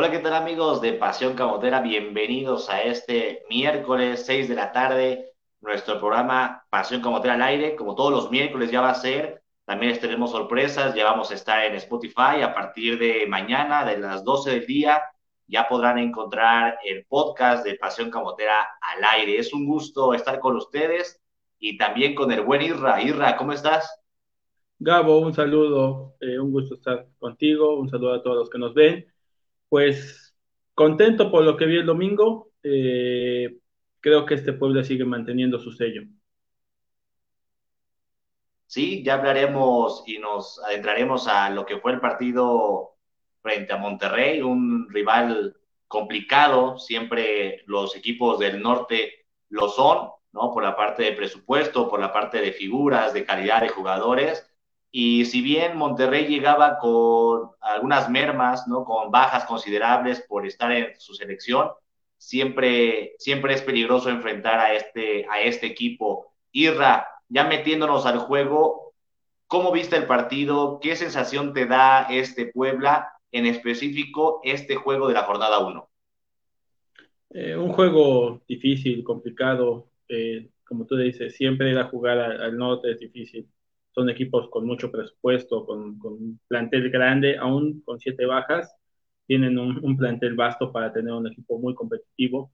Hola, ¿qué tal amigos de Pasión Camotera? Bienvenidos a este miércoles 6 de la tarde, nuestro programa Pasión Camotera al aire. Como todos los miércoles ya va a ser, también les tenemos sorpresas, ya vamos a estar en Spotify a partir de mañana, de las 12 del día, ya podrán encontrar el podcast de Pasión Camotera al aire. Es un gusto estar con ustedes y también con el buen Irra. Irra, ¿cómo estás? Gabo, un saludo, eh, un gusto estar contigo, un saludo a todos los que nos ven. Pues contento por lo que vi el domingo, eh, creo que este pueblo sigue manteniendo su sello. Sí, ya hablaremos y nos adentraremos a lo que fue el partido frente a Monterrey, un rival complicado, siempre los equipos del norte lo son, ¿no? Por la parte de presupuesto, por la parte de figuras, de calidad de jugadores, y si bien Monterrey llegaba con algunas mermas, ¿no? con bajas considerables por estar en su selección, siempre, siempre es peligroso enfrentar a este, a este equipo. Irra, ya metiéndonos al juego, ¿cómo viste el partido? ¿Qué sensación te da este Puebla, en específico este juego de la jornada 1? Eh, un juego difícil, complicado, eh, como tú dices, siempre ir a jugar al norte es difícil son equipos con mucho presupuesto, con, un plantel grande, aún con siete bajas, tienen un, plantel vasto para tener un equipo muy competitivo.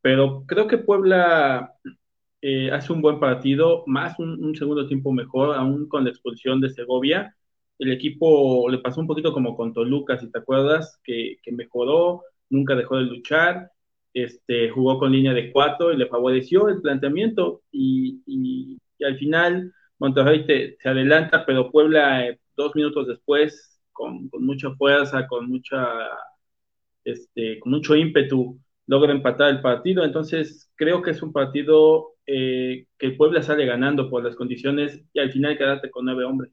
Pero creo que Puebla eh, hace un buen partido, más un, segundo tiempo mejor, aún con la expulsión de Segovia. El equipo le pasó un poquito como con Toluca, si te acuerdas, que, mejoró, nunca dejó de luchar, este, jugó con línea de cuatro y le favoreció el planteamiento y, y al final Monterrey se adelanta, pero Puebla eh, dos minutos después, con, mucha fuerza, con mucha este, con mucho ímpetu, logra empatar el partido. Entonces, creo que es un partido eh, que Puebla sale ganando por las condiciones y al final quedarte con nueve hombres.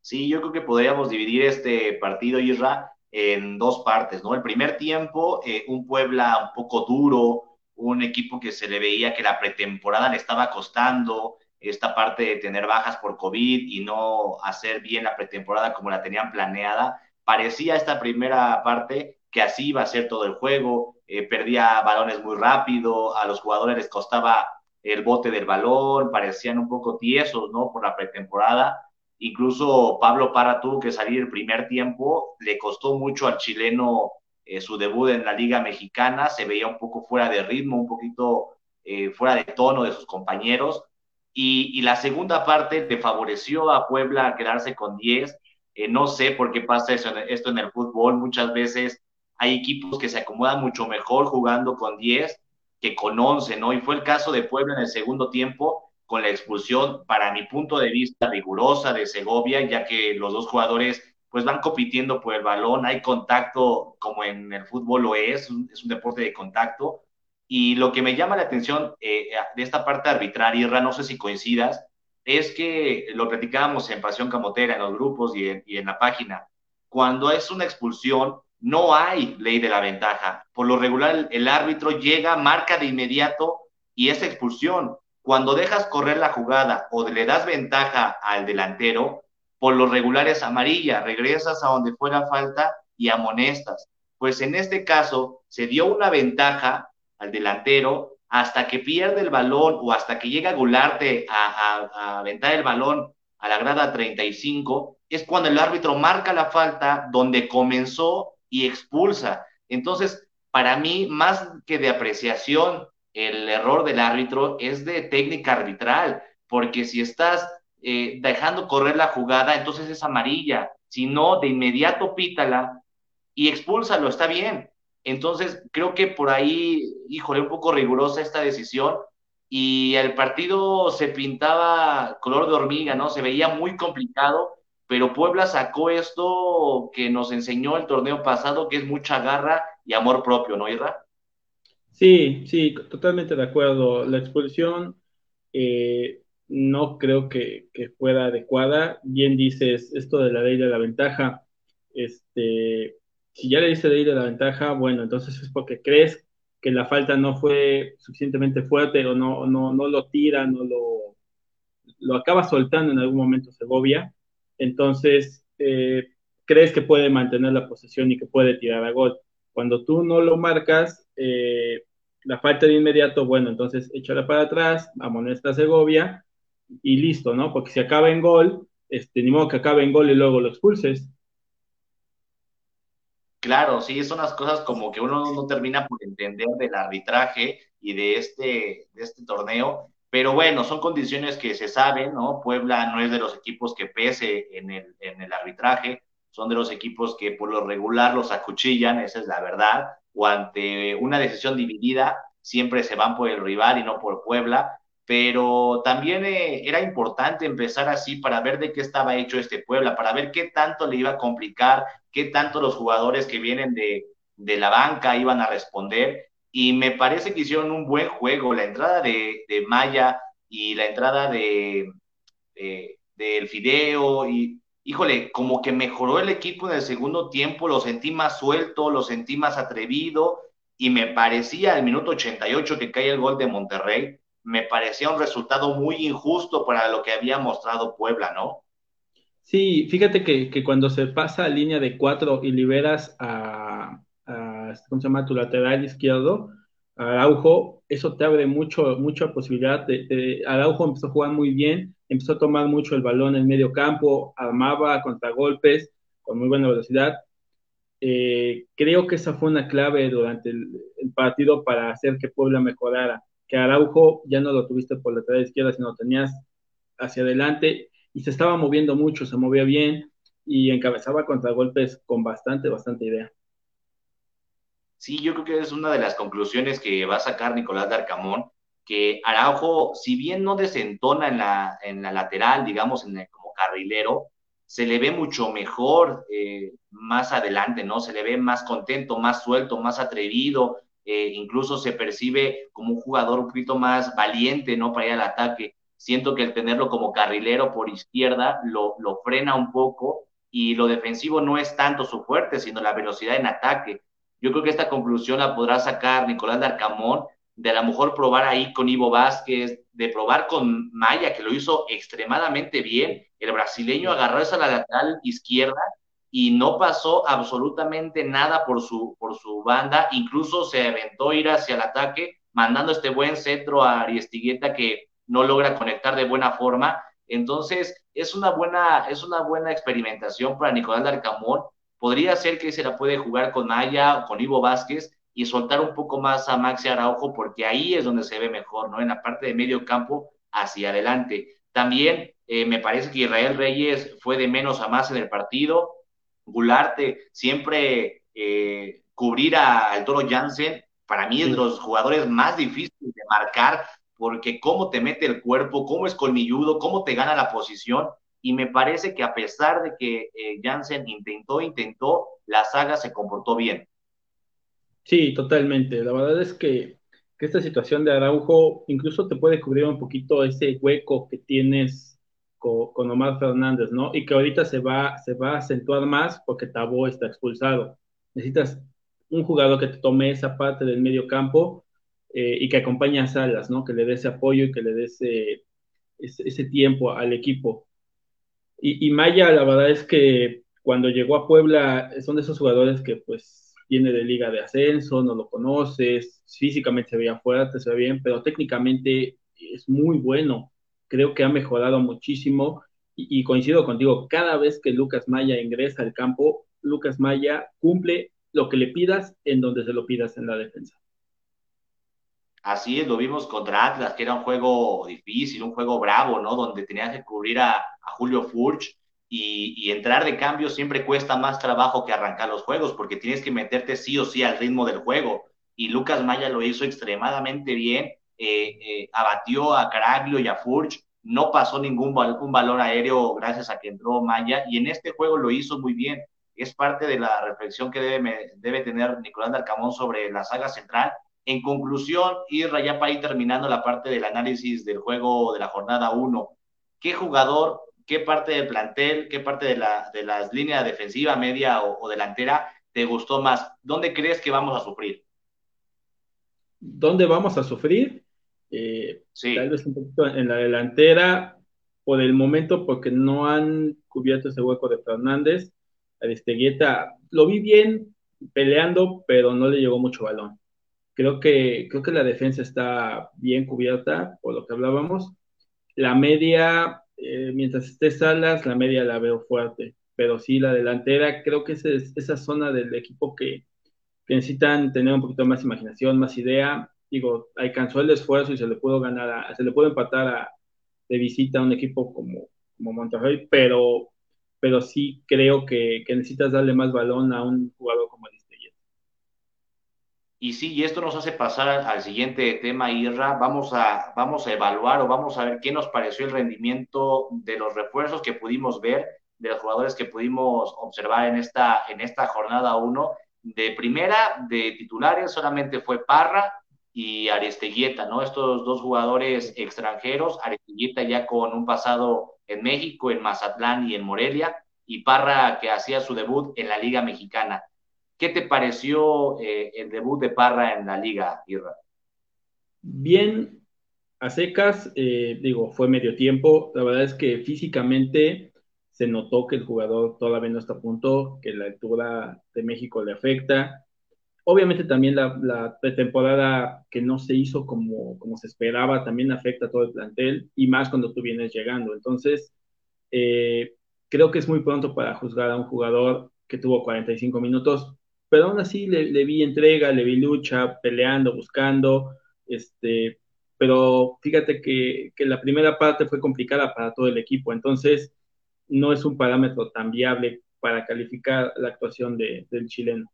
Sí, yo creo que podríamos dividir este partido, Isra, en dos partes, ¿no? El primer tiempo, eh, un Puebla un poco duro, un equipo que se le veía que la pretemporada le estaba costando, esta parte de tener bajas por COVID y no hacer bien la pretemporada como la tenían planeada. Parecía esta primera parte que así iba a ser todo el juego, eh, perdía balones muy rápido, a los jugadores les costaba el bote del balón, parecían un poco tiesos, ¿no? Por la pretemporada. Incluso Pablo Parra tuvo que salir el primer tiempo, le costó mucho al chileno eh, su debut en la Liga Mexicana, se veía un poco fuera de ritmo, un poquito eh, fuera de tono de sus compañeros. Y, la segunda parte le favoreció a Puebla quedarse con 10. Eh, no sé por qué pasa eso, esto en el fútbol. Muchas veces hay equipos que se acomodan mucho mejor jugando con 10 que con 11, ¿no? Y fue el caso de Puebla en el segundo tiempo con la expulsión, para mi punto de vista, rigurosa de Segovia, ya que los dos jugadores pues van compitiendo por el balón, hay contacto como en el fútbol lo es, es un deporte de contacto. Y lo que me llama la atención eh, de esta parte arbitraria, no sé si coincidas, es que lo platicábamos en Pasión Camotera, en los grupos y en, y en la página. Cuando es una expulsión, no hay ley de la ventaja. Por lo regular, el árbitro llega, marca de inmediato y es expulsión. Cuando dejas correr la jugada o le das ventaja al delantero, por lo regular amarilla, regresas a donde fuera falta y amonestas. Pues en este caso se dio una ventaja al delantero hasta que pierde el balón o hasta que llega a Gularte a, aventar el balón a la grada 35, es cuando el árbitro marca la falta donde comenzó y expulsa. Entonces, para mí, más que de apreciación, el error del árbitro es de técnica arbitral, porque si estás eh, dejando correr la jugada, entonces es amarilla. Si no, de inmediato pítala y expúlsalo, está bien. Entonces, creo que por ahí, híjole, un poco rigurosa esta decisión y el partido se pintaba color de hormiga, ¿no? Se veía muy complicado, pero Puebla sacó esto que nos enseñó el torneo pasado, que es mucha garra y amor propio, ¿no, Irra? Sí, sí, totalmente de acuerdo. La expulsión eh, no creo que, fuera adecuada. Bien dices esto de la ley de la ventaja. Este, si ya le dice ley de la ventaja, bueno, entonces es porque crees que la falta no fue suficientemente fuerte o no, no, no lo tira, no lo, lo acaba soltando en algún momento Segovia. Entonces, eh, crees que puede mantener la posesión y que puede tirar a gol. Cuando tú no lo marcas, eh, la falta de inmediato, bueno, entonces échala para atrás, amonesta a Segovia y listo, ¿no? Porque si acaba en gol, este, ni modo que acabe en gol y luego lo expulses. Claro, sí, son las cosas como que uno no termina por entender del arbitraje y de este, de este torneo, pero bueno, son condiciones que se saben, ¿no? Puebla no es de los equipos que pese en el, en el arbitraje, son de los equipos que por lo regular los acuchillan, esa es la verdad, o ante una decisión dividida, siempre se van por el rival y no por Puebla, pero también eh, era importante empezar así para ver de qué estaba hecho este Puebla, para ver qué tanto le iba a complicar, qué tanto los jugadores que vienen de, de la banca iban a responder. Y me parece que hicieron un buen juego. La entrada de, de Maya y la entrada de, de, del Fideo y híjole, como que mejoró el equipo en el segundo tiempo, lo sentí más suelto, lo sentí más atrevido y me parecía al minuto 88 que cae el gol de Monterrey, me parecía un resultado muy injusto para lo que había mostrado Puebla, ¿no? Sí, fíjate que, que cuando se pasa a línea de cuatro y liberas a, ¿cómo se llama? Tu lateral izquierdo, Araujo, eso te abre mucho, mucha posibilidad. De, Araujo empezó a jugar muy bien, empezó a tomar mucho el balón en medio campo, armaba contragolpes con muy buena velocidad. Eh, creo que esa fue una clave durante el, partido para hacer que Puebla mejorara que Araujo ya no lo tuviste por la lateral izquierda, sino tenías hacia adelante y se estaba moviendo mucho, se movía bien y encabezaba contragolpes con bastante, bastante idea. Sí, yo creo que es una de las conclusiones que va a sacar Nicolás de Arcamón, que Araujo, si bien no desentona en la, en la lateral, digamos, en el, como carrilero, se le ve mucho mejor eh, más adelante, ¿no? Se le ve más contento, más suelto, más atrevido, eh, incluso se percibe como un jugador un poquito más valiente, ¿no? Para ir al ataque. Siento que el tenerlo como carrilero por izquierda lo, lo frena un poco y lo defensivo no es tanto su fuerte, sino la velocidad en ataque. Yo creo que esta conclusión la podrá sacar Nicolás de Arcamón, de a lo mejor probar ahí con Ivo Vázquez, de probar con Maya, que lo hizo extremadamente bien. El brasileño agarró esa lateral izquierda y no pasó absolutamente nada por su, por su banda, incluso se aventó ir hacia el ataque, mandando este buen centro a Ariestigueta que no logra conectar de buena forma. Entonces, es una buena, es una buena experimentación para Nicolás Larcamón. Podría ser que se la puede jugar con Maya o con Ivo Vázquez y soltar un poco más a Maxi Araujo, porque ahí es donde se ve mejor, ¿no? En la parte de medio campo hacia adelante. También eh, me parece que Israel Reyes fue de menos a más en el partido. Gularte, siempre eh, cubrir al Toro Jansen, para mí es de los jugadores más difíciles de marcar, porque cómo te mete el cuerpo, cómo es colmilludo, cómo te gana la posición, y me parece que a pesar de que eh, Jansen intentó, intentó, la saga se comportó bien. Sí, totalmente. La verdad es que, que esta situación de Araujo incluso te puede cubrir un poquito ese hueco que tienes con, Omar Fernández, ¿no? Y que ahorita se va, se va a acentuar más porque Tabó está expulsado. Necesitas un jugador que te tome esa parte del medio campo eh, y que acompañe a Salas, ¿no? Que le dé ese apoyo y que le dé ese, ese, tiempo al equipo. Y, Maya, la verdad es que cuando llegó a Puebla, son de esos jugadores que pues viene de liga de ascenso, no lo conoces, físicamente se veía fuerte, se ve bien, pero técnicamente es muy bueno creo que ha mejorado muchísimo y, coincido contigo, cada vez que Lucas Maya ingresa al campo, Lucas Maya cumple lo que le pidas en donde se lo pidas en la defensa. Así es, lo vimos contra Atlas, que era un juego difícil, un juego bravo, ¿no? Donde tenías que cubrir a, a Julio Furch y, y, entrar de cambio siempre cuesta más trabajo que arrancar los juegos, porque tienes que meterte sí o sí al ritmo del juego. Y Lucas Maya lo hizo extremadamente bien eh, eh, abatió a Caraglio y a Furch, no pasó ningún un valor aéreo gracias a que entró Maya y en este juego lo hizo muy bien. Es parte de la reflexión que debe, tener Nicolás Dalcamón sobre la saga central. En conclusión, ir ya para ir terminando la parte del análisis del juego de la jornada 1, ¿qué jugador, qué parte del plantel, qué parte de, la, de las líneas defensiva, media o delantera te gustó más? ¿Dónde crees que vamos a sufrir? ¿Dónde vamos a sufrir? Eh, Tal vez un poquito en la delantera, por el momento, porque no han cubierto ese hueco de Fernández. Aristeguieta lo vi bien peleando, pero no le llegó mucho balón. Creo que, creo que la defensa está bien cubierta, por lo que hablábamos. La media, eh, mientras esté Salas, la media la veo fuerte, pero sí la delantera, creo que es esa zona del equipo que, que necesitan tener un poquito más imaginación, más idea. Digo, alcanzó el esfuerzo y se le pudo ganar, se le pudo empatar a, de visita a un equipo como, como Monterrey, pero, pero sí creo que, que necesitas darle más balón a un jugador como Aristeguieta. Y sí, y esto nos hace pasar al, siguiente tema, Irra. Vamos a, vamos a evaluar o vamos a ver qué nos pareció el rendimiento de los refuerzos que pudimos ver, de los jugadores que pudimos observar en esta, en esta jornada 1 de primera, de titulares, solamente fue Parra y Aristeguieta, ¿no? Estos dos jugadores extranjeros, Aristeguieta ya con un pasado en México, en Mazatlán y en Morelia, y Parra que hacía su debut en la Liga Mexicana. ¿Qué te pareció eh, el debut de Parra en la Liga, Irra? Bien, a secas, eh, digo, fue medio tiempo. La verdad es que físicamente se notó que el jugador todavía no está a punto, que la altura de México le afecta. Obviamente también la, pretemporada que no se hizo como, como se esperaba también afecta a todo el plantel y más cuando tú vienes llegando. Entonces, eh, creo que es muy pronto para juzgar a un jugador que tuvo 45 minutos, pero aún así le, vi entrega, le vi lucha, peleando, buscando, este, pero fíjate que, que la primera parte fue complicada para todo el equipo, entonces no es un parámetro tan viable para calificar la actuación de, del chileno.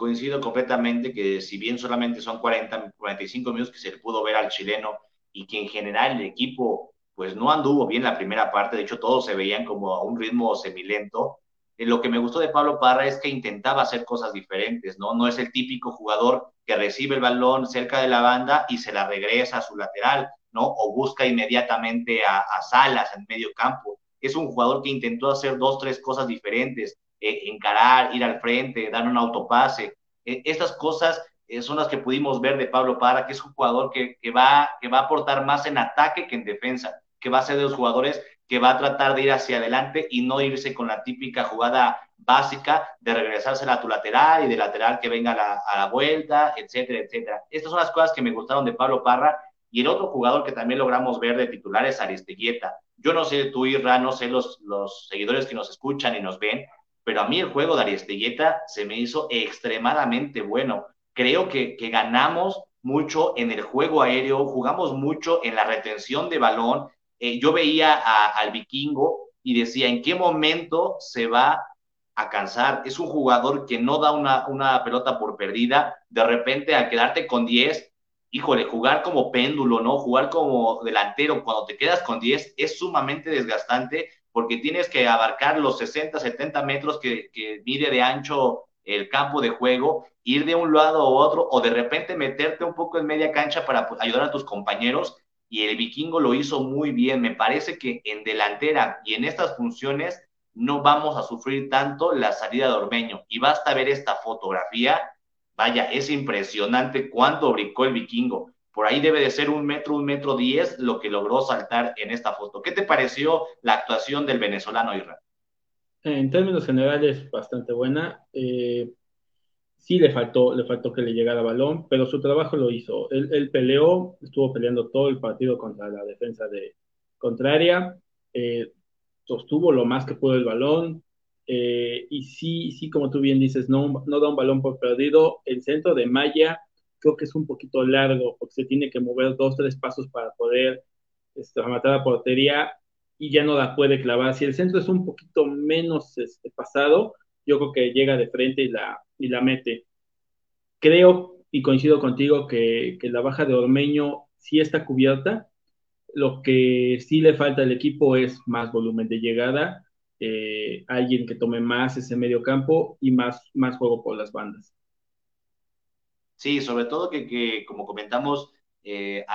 Coincido completamente que si bien solamente son 40, 45 minutos que se le pudo ver al chileno y que en general el equipo pues no anduvo bien la primera parte, de hecho todos se veían como a un ritmo semilento, eh, lo que me gustó de Pablo Parra es que intentaba hacer cosas diferentes, ¿no? No es el típico jugador que recibe el balón cerca de la banda y se la regresa a su lateral, ¿no? O busca inmediatamente a, Salas en medio campo. Es un jugador que intentó hacer dos, tres cosas diferentes, eh, encarar, ir al frente, dar un autopase. Eh, estas cosas eh, son las que pudimos ver de Pablo Parra, que es un jugador que, va, que va a aportar más en ataque que en defensa, que va a ser de los jugadores que va a tratar de ir hacia adelante y no irse con la típica jugada básica de regresarse a tu lateral y de lateral que venga la, a la vuelta, etcétera, etcétera. Estas son las cosas que me gustaron de Pablo Parra y el otro jugador que también logramos ver de titular es Aristeguieta. Yo no sé tú, Irra, no sé los, los seguidores que nos escuchan y nos ven, pero a mí el juego de Aristeguieta se me hizo extremadamente bueno. Creo que, ganamos mucho en el juego aéreo, jugamos mucho en la retención de balón. Eh, yo veía al vikingo y decía, ¿en qué momento se va a cansar? Es un jugador que no da una, una pelota por perdida. De repente, al quedarte con 10, híjole, jugar como péndulo, ¿no? Jugar como delantero cuando te quedas con 10 es sumamente desgastante porque tienes que abarcar los 60, 70 metros que, mide de ancho el campo de juego, ir de un lado a otro o de repente meterte un poco en media cancha para pues, ayudar a tus compañeros y el vikingo lo hizo muy bien. Me parece que en delantera y en estas funciones no vamos a sufrir tanto la salida de Ormeño. Y basta ver esta fotografía Vaya, es impresionante cuánto brincó el vikingo. Por ahí debe de ser un metro, un metro diez lo que logró saltar en esta foto. ¿Qué te pareció la actuación del venezolano Israel? En términos generales, bastante buena. Eh, sí le faltó, le faltó que le llegara balón, pero su trabajo lo hizo. Él, peleó, estuvo peleando todo el partido contra la defensa de contraria, eh, sostuvo lo más que pudo el balón, eh, y sí, sí, como tú bien dices, no da un balón por perdido. El centro de Maya creo que es un poquito largo porque se tiene que mover dos, tres pasos para poder este, matar la portería y ya no la puede clavar. Si el centro es un poquito menos este, pasado, yo creo que llega de frente y la, y la mete. Creo y coincido contigo que, que la baja de Ormeño sí está cubierta. Lo que sí le falta al equipo es más volumen de llegada eh, alguien que tome más ese medio campo y más, más juego por las bandas. Sí, sobre todo que, como comentamos, eh,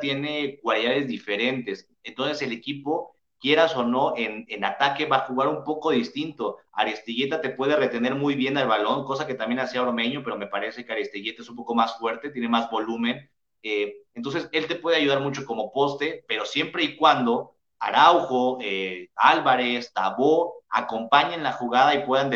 tiene cualidades diferentes. Entonces el equipo, quieras o no, en, en, ataque va a jugar un poco distinto. Arestilleta te puede retener muy bien al balón, cosa que también hacía Ormeño, pero me parece que Arestilleta es un poco más fuerte, tiene más volumen. Eh, entonces él te puede ayudar mucho como poste, pero siempre y cuando Araujo, eh, Álvarez, Tabó acompañen la jugada y puedan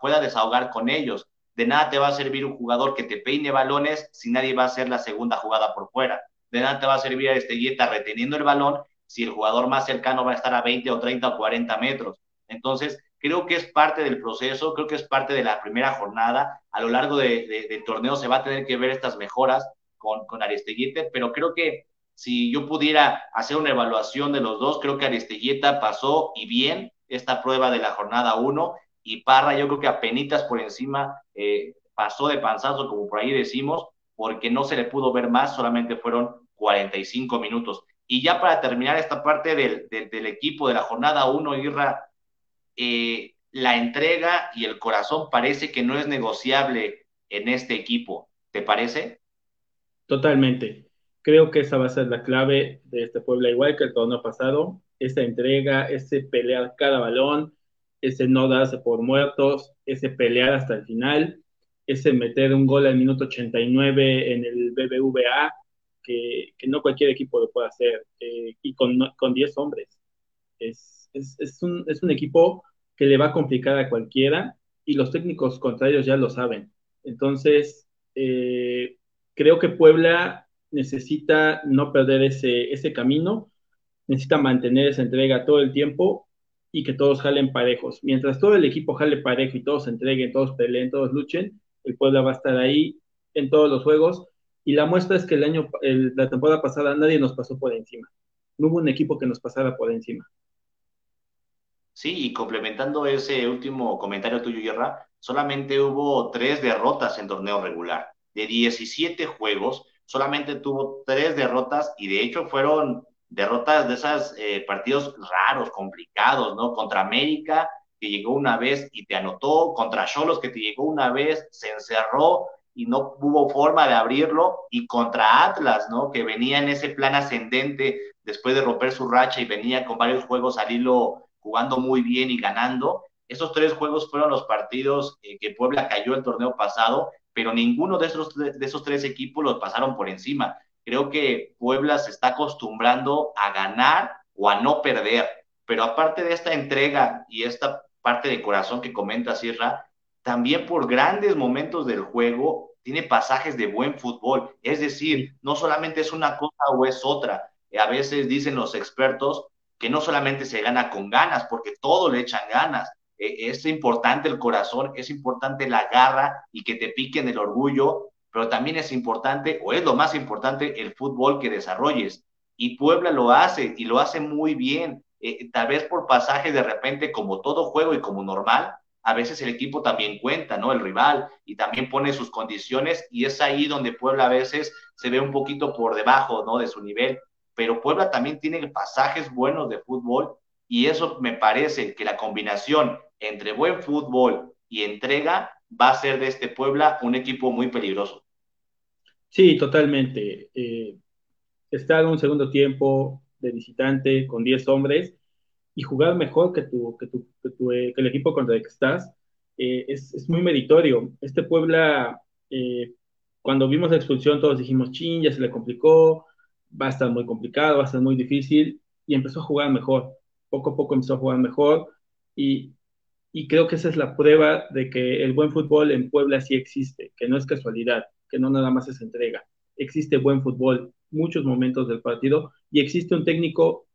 pueda desahogar con ellos. De nada te va a servir un jugador que te peine balones si nadie va a hacer la segunda jugada por fuera. De nada te va a servir a Estelleta reteniendo el balón si el jugador más cercano va a estar a 20 o 30 o 40 metros. Entonces, creo que es parte del proceso, creo que es parte de la primera jornada. A lo largo de, del torneo se va a tener que ver estas mejoras con, con Aristeguieta, pero creo que si yo pudiera hacer una evaluación de los dos, creo que Aristeguieta pasó y bien esta prueba de la jornada 1 y Parra yo creo que apenas por encima eh, pasó de panzazo, como por ahí decimos, porque no se le pudo ver más, solamente fueron 45 minutos. Y ya para terminar esta parte del, del, equipo de la jornada 1, Irra, eh, la entrega y el corazón parece que no es negociable en este equipo. ¿Te parece? Totalmente. Creo que esa va a ser la clave de este Puebla, igual que el torneo pasado. Esa entrega, ese pelear cada balón, ese no darse por muertos, ese pelear hasta el final, ese meter un gol al minuto 89 en el BBVA, que, que no cualquier equipo lo puede hacer, eh, y con, con 10 hombres. Es, es, es, un, es un equipo que le va a complicar a cualquiera y los técnicos contrarios ya lo saben. Entonces, eh, creo que Puebla necesita no perder ese, ese camino, necesita mantener esa entrega todo el tiempo y que todos jalen parejos. Mientras todo el equipo jale parejo y todos se entreguen, todos peleen, todos luchen, el Puebla va a estar ahí en todos los juegos. Y la muestra es que el año, la temporada pasada nadie nos pasó por encima. No hubo un equipo que nos pasara por encima. Sí, y complementando ese último comentario tuyo, Yerra, solamente hubo tres derrotas en torneo regular. De 17 juegos, solamente tuvo tres derrotas y de hecho fueron derrotas de esos eh, partidos raros, complicados, ¿no? Contra América, que llegó una vez y te anotó, contra Cholos, que te llegó una vez, se encerró y no hubo forma de abrirlo, y contra Atlas, ¿no? Que venía en ese plan ascendente después de romper su racha y venía con varios juegos al hilo jugando muy bien y ganando. Esos tres juegos fueron los partidos eh, que Puebla cayó el torneo pasado, pero ninguno de esos, de esos tres equipos los pasaron por encima. Creo que Puebla se está acostumbrando a ganar o a no perder. Pero aparte de esta entrega y esta parte de corazón que comenta Sierra, también por grandes momentos del juego tiene pasajes de buen fútbol. Es decir, no solamente es una cosa o es otra. A veces dicen los expertos que no solamente se gana con ganas, porque todo le echan ganas. E, es importante el corazón, es importante la garra y que te piquen el orgullo pero también es importante, o es lo más importante, el fútbol que desarrolles. Y Puebla lo hace, y lo hace muy bien. Eh, tal vez por pasaje de repente, como todo juego y como normal, a veces el equipo también cuenta, ¿no? El rival, y también pone sus condiciones, y es ahí donde Puebla a veces se ve un poquito por debajo, ¿no? De su nivel. Pero Puebla también tiene pasajes buenos de fútbol, y eso me parece que la combinación entre buen fútbol y entrega va a ser de este Puebla un equipo muy peligroso. Sí, totalmente. Eh, estar un segundo tiempo de visitante con 10 hombres y jugar mejor que, tu, que, tu, que, eh, el equipo contra el que estás eh, es, muy meritorio. Este Puebla, cuando vimos la expulsión, todos dijimos, ching, ya se le complicó, va a estar muy complicado, va a estar muy difícil, y empezó a jugar mejor. Poco a poco empezó a jugar mejor, y, y creo que esa es la prueba de que el buen fútbol en Puebla sí existe, que no es casualidad que no nada más es entrega. Existe buen fútbol, muchos momentos del partido y existe un técnico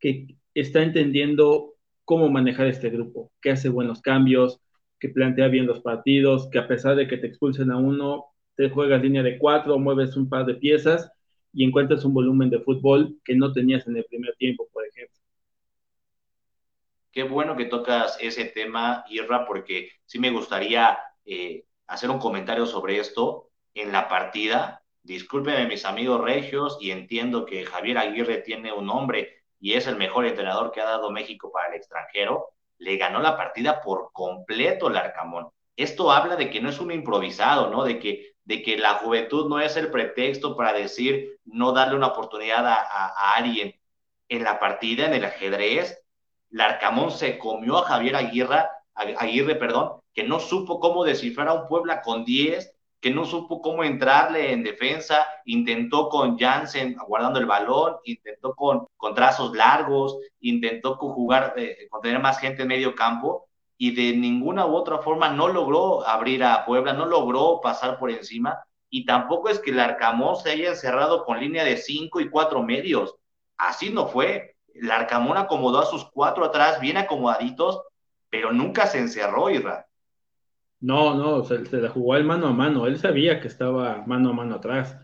que está entendiendo cómo manejar este grupo, que hace buenos cambios, que plantea bien los partidos, que a pesar de que te expulsen a uno, te juegas línea de cuatro, mueves un par de piezas y encuentras un volumen de fútbol que no tenías en el primer tiempo, por ejemplo. Qué bueno que tocas ese tema, Irra, porque sí me gustaría eh, hacer un comentario sobre esto en la partida. Discúlpenme mis amigos regios y entiendo que Javier Aguirre tiene un nombre y es el mejor entrenador que ha dado México para el extranjero. Le ganó la partida por completo el Arcamón. Esto habla de que no es un improvisado, ¿no? De que, de que la juventud no es el pretexto para decir no darle una oportunidad a, alguien. En la partida, en el ajedrez, Larcamón se comió a Javier Aguirre, Aguirre, perdón, que no supo cómo descifrar a un Puebla con 10 que no supo cómo entrarle en defensa, intentó con Jansen guardando el balón, intentó con, con trazos largos, intentó con jugar, eh, con tener más gente en medio campo, y de ninguna u otra forma no logró abrir a Puebla, no logró pasar por encima y tampoco es que el Arcamón se haya encerrado con línea de cinco y cuatro medios. Así no fue. El Arcamón acomodó a sus cuatro atrás, bien acomodaditos, pero nunca se encerró, Irra. No, no, se, se la jugó el mano a mano. Él sabía que estaba mano a mano atrás.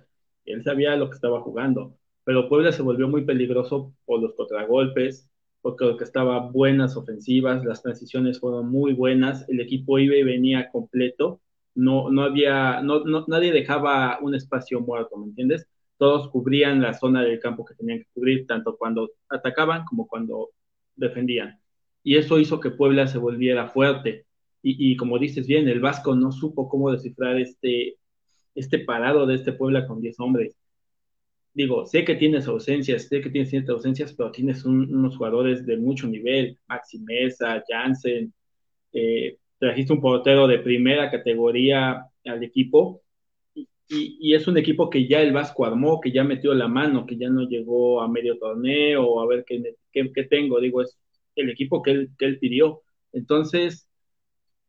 Él sabía lo que estaba jugando. Pero Puebla se volvió muy peligroso por los contragolpes, porque que estaba buenas ofensivas, las transiciones fueron muy buenas, el equipo iba y venía completo, no, no había, no, no, nadie dejaba un espacio muerto, ¿me entiendes? Todos cubrían la zona del campo que tenían que cubrir, tanto cuando atacaban como cuando defendían. Y eso hizo que Puebla se volviera fuerte. Y, como dices bien, el Vasco no supo cómo descifrar este, este parado de este Puebla con 10 hombres digo, sé que tienes ausencias, sé que tienes ciertas ausencias, pero tienes unos jugadores de mucho nivel, Maxi Mesa, Jansen, eh, trajiste un portero de primera categoría al equipo, y, es un equipo que ya el Vasco armó, que ya metió la mano, que ya no llegó a medio torneo, a ver qué, qué, qué tengo, digo, es el equipo que él, que él pidió. Entonces,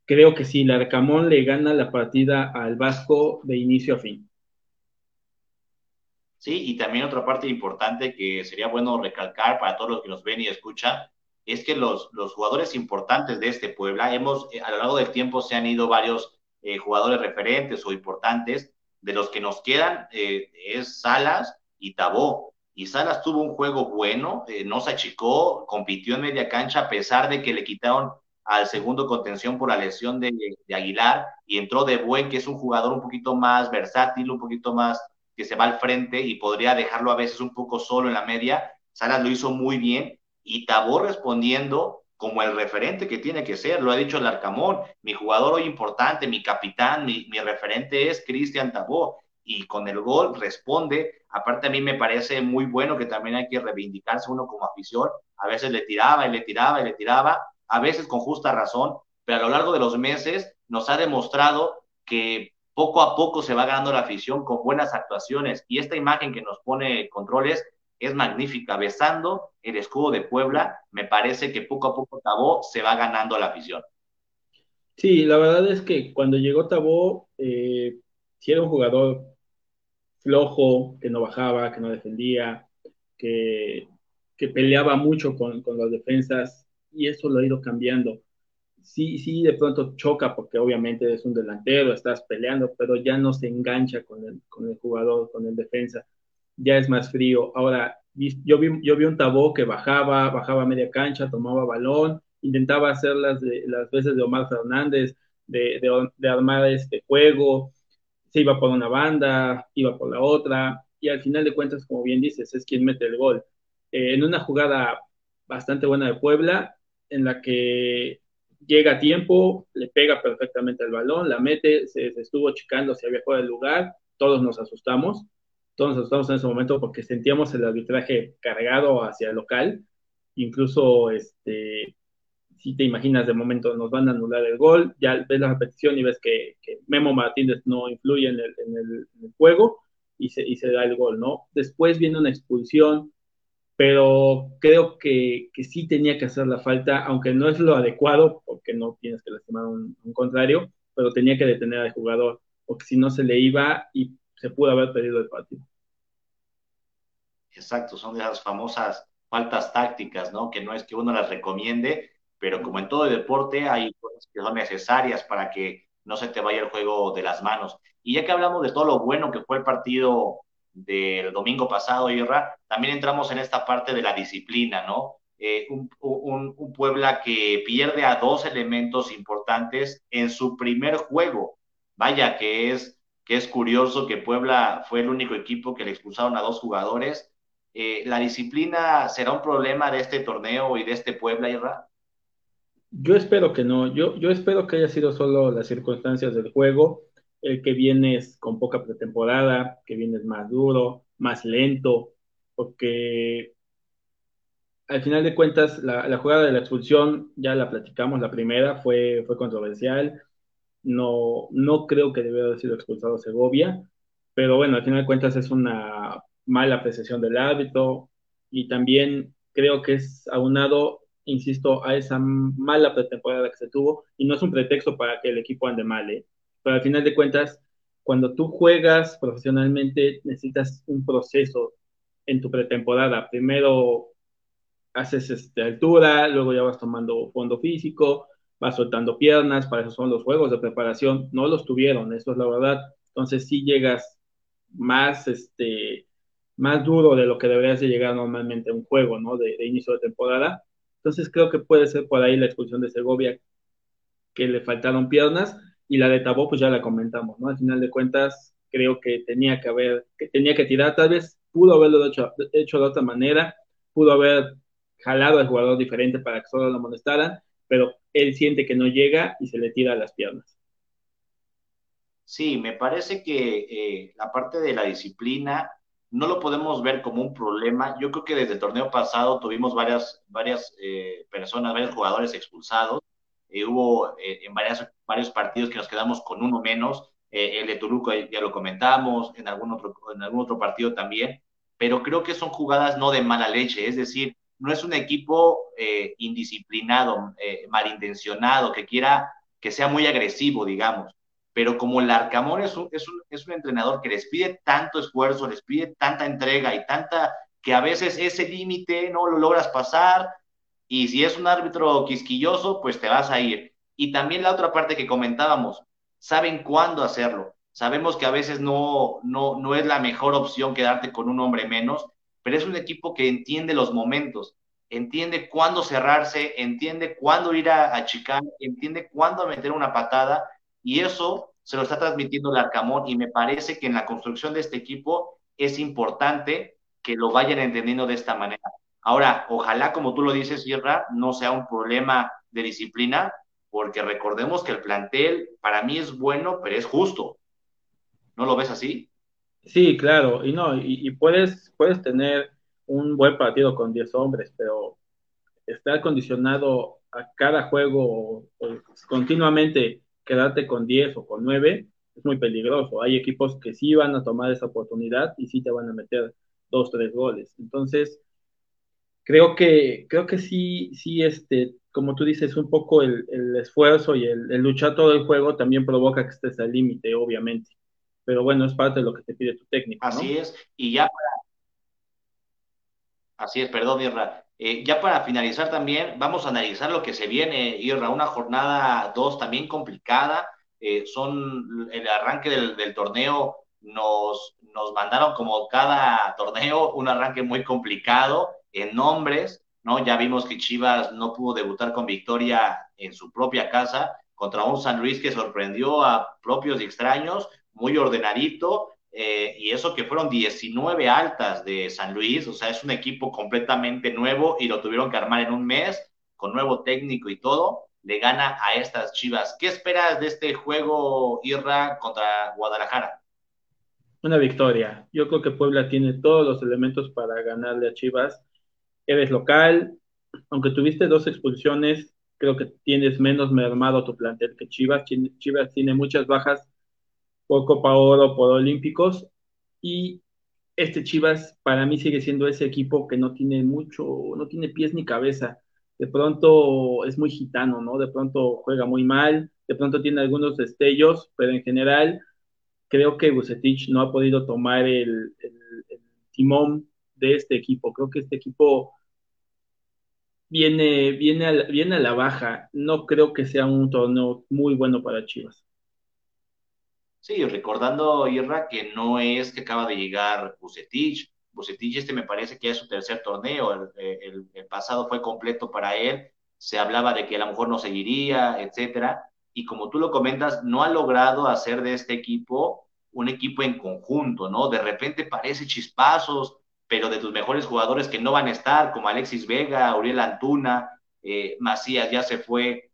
creo que si el Arcamón le gana la partida al Vasco de inicio a fin. ¿sí? Y también otra parte importante que sería bueno recalcar para todos los que nos ven y escuchan, es que los, los jugadores importantes de este Puebla, hemos, eh, a lo largo del tiempo se han ido varios eh, jugadores referentes o importantes, de los que nos quedan eh, es Salas y Tabó. Y Salas tuvo un juego bueno, eh, no se achicó, compitió en media cancha a pesar de que le quitaron al segundo contención por la lesión de, de Aguilar y entró de buen, que es un jugador un poquito más versátil, un poquito más que se va al frente y podría dejarlo a veces un poco solo en la media. Salas lo hizo muy bien y Tabó respondiendo como el referente que tiene que ser, lo ha dicho el Arcamón, mi jugador hoy importante, mi capitán, mi, mi referente es Cristian Tabó y con el gol responde, aparte a mí me parece muy bueno que también hay que reivindicarse uno como afición, a veces le tiraba y le tiraba y le tiraba, a veces con justa razón, pero a lo largo de los meses nos ha demostrado que poco a poco se va ganando la afición con buenas actuaciones y esta imagen que nos pone Controles es magnífica, besando el escudo de Puebla, me parece que poco a poco Tabó se va ganando la afición. Sí, la verdad es que cuando llegó Tabó, eh, si era un jugador flojo, que no bajaba, que no defendía, que, que peleaba mucho con, con las defensas, y eso lo ha ido cambiando sí, sí, de pronto choca porque obviamente es un delantero, estás peleando, pero ya no se engancha con el, con el jugador, con el defensa, ya es más frío. Ahora, yo vi, un tabó que bajaba, bajaba media cancha, tomaba balón, intentaba hacer las, de, las veces de Omar Fernández, de, de, de armar este juego, se iba por una banda, iba por la otra, y al final de cuentas, como bien dices, es quien mete el gol. Eh, en una jugada bastante buena de Puebla, en la que llega a tiempo, le pega perfectamente el balón, la mete, se, se estuvo chicando si había fuera del lugar, todos nos asustamos, todos nos asustamos en ese momento porque sentíamos el arbitraje cargado hacia el local, incluso este, si te imaginas de momento nos van a anular el gol, ya ves la repetición y ves que, Memo Martínez no influye en el, en juego y se, da el gol, ¿no? Después viene una expulsión, pero creo que, que, sí tenía que hacer la falta, aunque no es lo adecuado, porque no tienes que lastimar un, un contrario, pero tenía que detener al jugador, porque si no se le iba y se pudo haber perdido el partido. Exacto, son de esas famosas faltas tácticas, ¿no? Que no es que uno las recomiende, pero como en todo deporte hay cosas que son necesarias para que no se te vaya el juego de las manos. Y ya que hablamos de todo lo bueno que fue el partido del domingo pasado, Irra, también entramos en esta parte de la disciplina, ¿no? Eh, un, un, un, Puebla que pierde a dos elementos importantes en su primer juego. Vaya que es, que es curioso que Puebla fue el único equipo que le expulsaron a dos jugadores. Eh, ¿La disciplina será un problema de este torneo y de este Puebla, Irra? Yo espero que no. Yo, yo espero que haya sido solo las circunstancias del juego el que vienes con poca pretemporada, que vienes más duro, más lento, porque al final de cuentas la, la, jugada de la expulsión, ya la platicamos, la primera fue, fue controversial, no, no creo que debiera haber sido expulsado Segovia, pero bueno, al final de cuentas es una mala apreciación del árbitro y también creo que es aunado insisto, a esa mala pretemporada que se tuvo, y no es un pretexto para que el equipo ande mal, ¿eh? pero al final de cuentas, cuando tú juegas profesionalmente, necesitas un proceso en tu pretemporada. Primero haces este, altura, luego ya vas tomando fondo físico, vas soltando piernas, para eso son los juegos de preparación, no los tuvieron, eso es la verdad. Entonces sí llegas más, este, más duro de lo que deberías de llegar normalmente a un juego, ¿no? De, de inicio de temporada. Entonces creo que puede ser por ahí la expulsión de Segovia, que le faltaron piernas, y la de Tabó, pues ya la comentamos, ¿no? Al final de cuentas, creo que tenía que haber, que tenía que tirar, tal vez pudo haberlo hecho, hecho de otra manera, pudo haber jalado al jugador diferente para que solo lo molestaran, pero él siente que no llega y se le tira a las piernas. Sí, me parece que eh, la parte de la disciplina no lo podemos ver como un problema. Yo creo que desde el torneo pasado tuvimos varias, varias eh, personas, varios jugadores expulsados. Eh, hubo eh, en varias, varios partidos que nos quedamos con uno menos. Eh, el de Turuco ya lo comentamos, en algún, otro, en algún otro partido también. Pero creo que son jugadas no de mala leche, es decir, no es un equipo eh, indisciplinado, eh, malintencionado, que quiera que sea muy agresivo, digamos. Pero como el Arcamón es un, es, un, es un entrenador que les pide tanto esfuerzo, les pide tanta entrega y tanta que a veces ese límite no lo logras pasar y si es un árbitro quisquilloso, pues te vas a ir. Y también la otra parte que comentábamos, saben cuándo hacerlo. Sabemos que a veces no, no, no es la mejor opción quedarte con un hombre menos, pero es un equipo que entiende los momentos, entiende cuándo cerrarse, entiende cuándo ir a, a chicar, entiende cuándo meter una patada, y eso se lo está transmitiendo el Arcamón, y me parece que en la construcción de este equipo es importante que lo vayan entendiendo de esta manera. Ahora, ojalá, como tú lo dices, Sierra, no sea un problema de disciplina, porque recordemos que el plantel para mí es bueno, pero es justo. ¿No lo ves así? Sí, claro, y no, y, y, puedes, puedes tener un buen partido con 10 hombres, pero estar condicionado a cada juego o, continuamente quedarte con 10 o con 9 es muy peligroso. Hay equipos que sí van a tomar esa oportunidad y sí te van a meter dos, tres goles. Entonces, creo que, creo que sí, sí, este, como tú dices, un poco el, el esfuerzo y el, el, luchar todo el juego también provoca que estés al límite, obviamente pero bueno, es parte de lo que te pide tu técnico. Así es, y ya. Así es, perdón, Irra. Eh, ya para finalizar también, vamos a analizar lo que se viene, Irra, una jornada 2 también complicada. Eh, son el arranque del, del torneo, nos, nos, mandaron como cada torneo un arranque muy complicado en nombres, ¿no? Ya vimos que Chivas no pudo debutar con victoria en su propia casa contra un San Luis que sorprendió a propios y extraños, muy ordenadito, eh, y eso que fueron 19 altas de San Luis, o sea, es un equipo completamente nuevo y lo tuvieron que armar en un mes, con nuevo técnico y todo, le gana a estas Chivas. ¿Qué esperas de este juego, Irra, contra Guadalajara? Una victoria. Yo creo que Puebla tiene todos los elementos para ganarle a Chivas. Eres local, aunque tuviste dos expulsiones, creo que tienes menos mermado tu plantel que Chivas. Chivas tiene muchas bajas por Copa Oro, por Olímpicos, y este Chivas para mí sigue siendo ese equipo que no tiene mucho, no tiene pies ni cabeza. De pronto es muy gitano, ¿no? De pronto juega muy mal, de pronto tiene algunos destellos, pero en general creo que Bucetich no ha podido tomar el, timón de este equipo. Creo que este equipo viene, viene, a la, viene a la baja. No creo que sea un torneo muy bueno para Chivas. Sí, recordando, Irra, que no es que acaba de llegar Bucetich. Bucetich este me parece que es su tercer torneo. El, el, el, pasado fue completo para él. Se hablaba de que a lo mejor no seguiría, etcétera. Y como tú lo comentas, no ha logrado hacer de este equipo un equipo en conjunto, ¿no? De repente parece chispazos, pero de tus mejores jugadores que no van a estar, como Alexis Vega, Uriel Antuna, eh, Macías ya se fue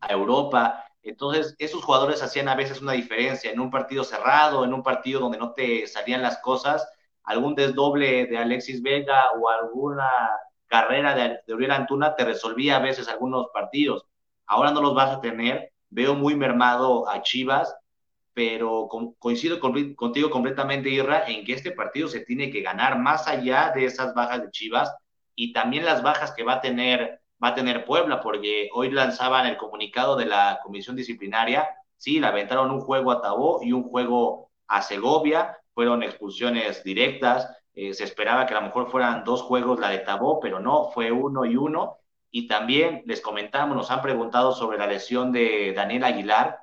a Europa entonces, esos jugadores hacían a veces una diferencia en un partido cerrado, en un partido donde no te salían las cosas, algún desdoble de Alexis Vega o alguna carrera de, de Uriel Antuna te resolvía a veces algunos partidos. Ahora no los vas a tener. Veo muy mermado a Chivas, pero coincido con, contigo completamente, Irra, en que este partido se tiene que ganar más allá de esas bajas de Chivas y también las bajas que va a tener va a tener Puebla, porque hoy lanzaban el comunicado de la comisión disciplinaria, sí, le aventaron un juego a Tabó y un juego a Segovia, fueron expulsiones directas, eh, se esperaba que a lo mejor fueran dos juegos la de Tabó, pero no, fue uno y uno. Y también les comentamos, nos han preguntado sobre la lesión de Daniel Aguilar.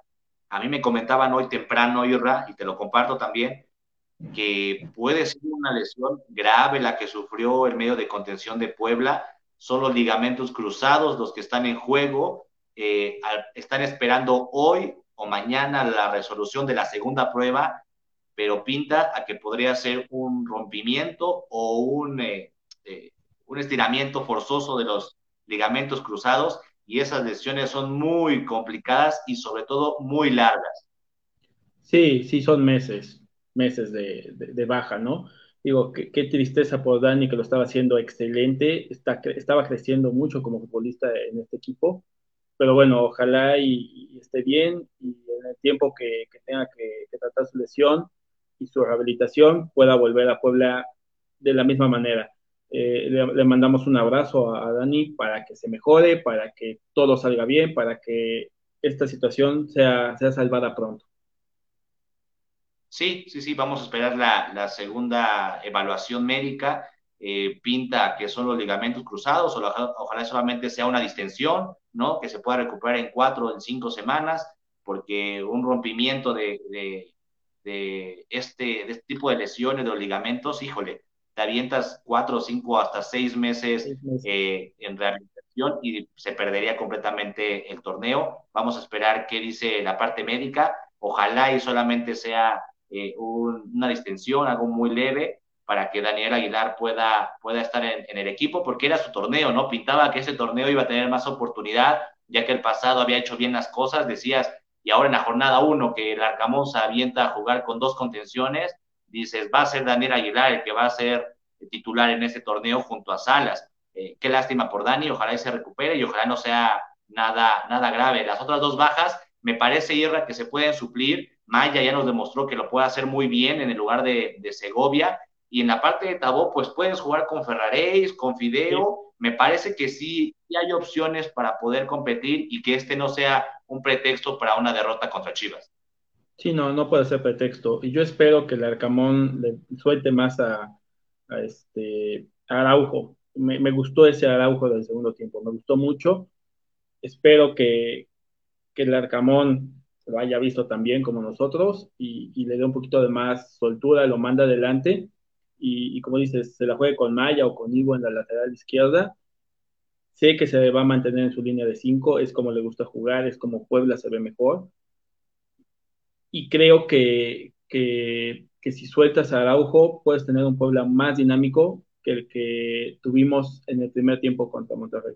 A mí me comentaban hoy temprano, Irra, y te lo comparto también, que puede ser una lesión grave la que sufrió el medio de contención de Puebla. Son los ligamentos cruzados los que están en juego. Eh, están esperando hoy o mañana la resolución de la segunda prueba, pero pinta a que podría ser un rompimiento o un, eh, eh, un estiramiento forzoso de los ligamentos cruzados y esas lesiones son muy complicadas y sobre todo muy largas. Sí, sí, son meses meses de, baja, ¿no? Digo, qué, tristeza por Dani que lo estaba haciendo excelente, está, estaba creciendo mucho como futbolista en este equipo, pero bueno, ojalá y, esté bien y en el tiempo que, tenga que, tratar su lesión y su rehabilitación pueda volver a Puebla de la misma manera. Eh, le, mandamos un abrazo a, a, Dani para que se mejore, para que todo salga bien, para que esta situación sea, sea salvada pronto. Sí, sí, sí, vamos a esperar la, segunda evaluación médica. Eh, pinta que son los ligamentos cruzados, o ojalá, solamente sea una distensión, ¿no? Que se pueda recuperar en cuatro o en cinco semanas, porque un rompimiento de, este, de este tipo de lesiones de los ligamentos, híjole, te avientas cuatro, cinco, hasta seis meses, eh, en rehabilitación y se perdería completamente el torneo. Vamos a esperar qué dice la parte médica. Ojalá y solamente sea eh, una distensión, algo muy leve, para que Daniel Aguilar pueda, pueda estar en, el equipo, porque era su torneo, ¿no? Pintaba que ese torneo iba a tener más oportunidad, ya que el pasado había hecho bien las cosas, decías, y ahora en la jornada uno, que el Arcamón se avienta a jugar con dos contenciones, dices, va a ser Daniel Aguilar el que va a ser titular en ese torneo junto a Salas. Eh, qué lástima por Dani, ojalá se recupere y ojalá no sea nada, nada grave. Las otras dos bajas, me parece, Irra, que se pueden suplir Maya ya nos demostró que lo puede hacer muy bien en el lugar de, Segovia. Y en la parte de Tabó, pues puedes jugar con Ferraréis, con Fideo. Me parece que sí, hay opciones para poder competir y que este no sea un pretexto para una derrota contra Chivas. Sí, no, no puede ser pretexto. Y yo espero que el Arcamón le suelte más a, este Araujo. Me, me, gustó ese Araujo del segundo tiempo, me gustó mucho. Espero que, que el Arcamón lo haya visto también como nosotros y, le dé un poquito de más soltura, lo manda adelante y, como dices, se la juegue con Maya o con Ivo en la lateral izquierda. Sé que se va a mantener en su línea de 5, es como le gusta jugar, es como Puebla se ve mejor. Y creo que, que, que si sueltas a Araujo, puedes tener un Puebla más dinámico que el que tuvimos en el primer tiempo contra Monterrey.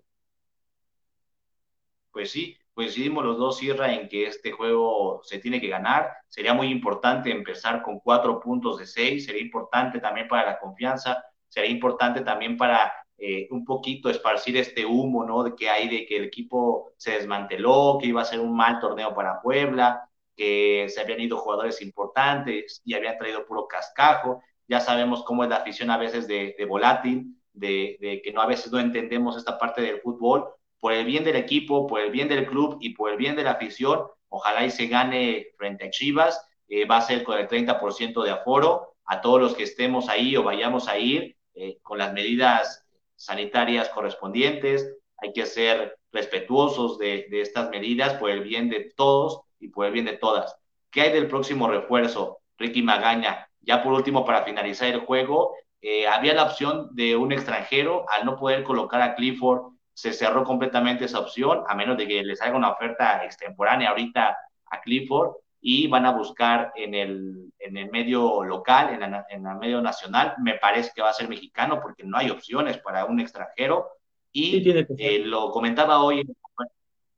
Pues sí, coincidimos los dos, Sierra, en que este juego se tiene que ganar. Sería muy importante empezar con cuatro puntos de seis, sería importante también para la confianza, sería importante también para eh, un poquito esparcir este humo, ¿no? De que hay de que el equipo se desmanteló, que iba a ser un mal torneo para Puebla, que se habían ido jugadores importantes y habían traído puro cascajo. Ya sabemos cómo es la afición a veces de, volátil, de, de que no a veces no entendemos esta parte del fútbol, por el bien del equipo, por el bien del club y por el bien de la afición, ojalá y se gane frente a Chivas, eh, va a ser con el 30% de aforo, a todos los que estemos ahí o vayamos a ir, eh, con las medidas sanitarias correspondientes, hay que ser respetuosos de, estas medidas por el bien de todos y por el bien de todas. ¿Qué hay del próximo refuerzo? Ricky Magaña. Ya por último, para finalizar el juego, eh, había la opción de un extranjero al no poder colocar a Clifford se cerró completamente esa opción, a menos de que les haga una oferta extemporánea ahorita a Clifford y van a buscar en el, en el medio local, en, en, el medio nacional, me parece que va a ser mexicano porque no hay opciones para un extranjero. Y eh, lo comentaba hoy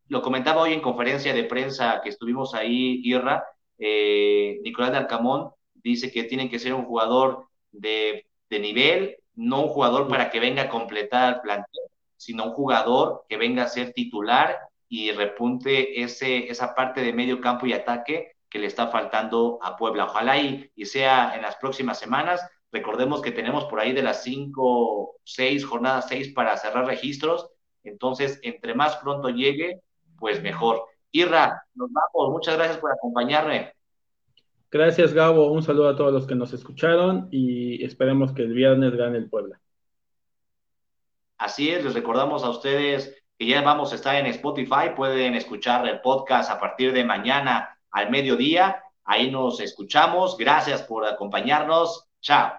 lo comentaba hoy en conferencia de prensa que estuvimos ahí, Irra, eh, Nicolás de Arcamón dice que tiene que ser un jugador de, de nivel, no un jugador para que venga a completar el plantel, sino un jugador que venga a ser titular y repunte ese, esa parte de medio campo y ataque que le está faltando a Puebla. Ojalá y, sea en las próximas semanas. Recordemos que tenemos por ahí de las cinco, seis, jornadas seis para cerrar registros. Entonces, entre más pronto llegue, pues mejor. Irra, nos vamos. Muchas gracias por acompañarme. Gracias, Gabo. Un saludo a todos los que nos escucharon y esperemos que el viernes gane el Puebla. Así es, les recordamos a ustedes que ya vamos a estar en Spotify. Pueden escuchar el podcast a partir de mañana al mediodía. Ahí nos escuchamos. Gracias por acompañarnos. Chao.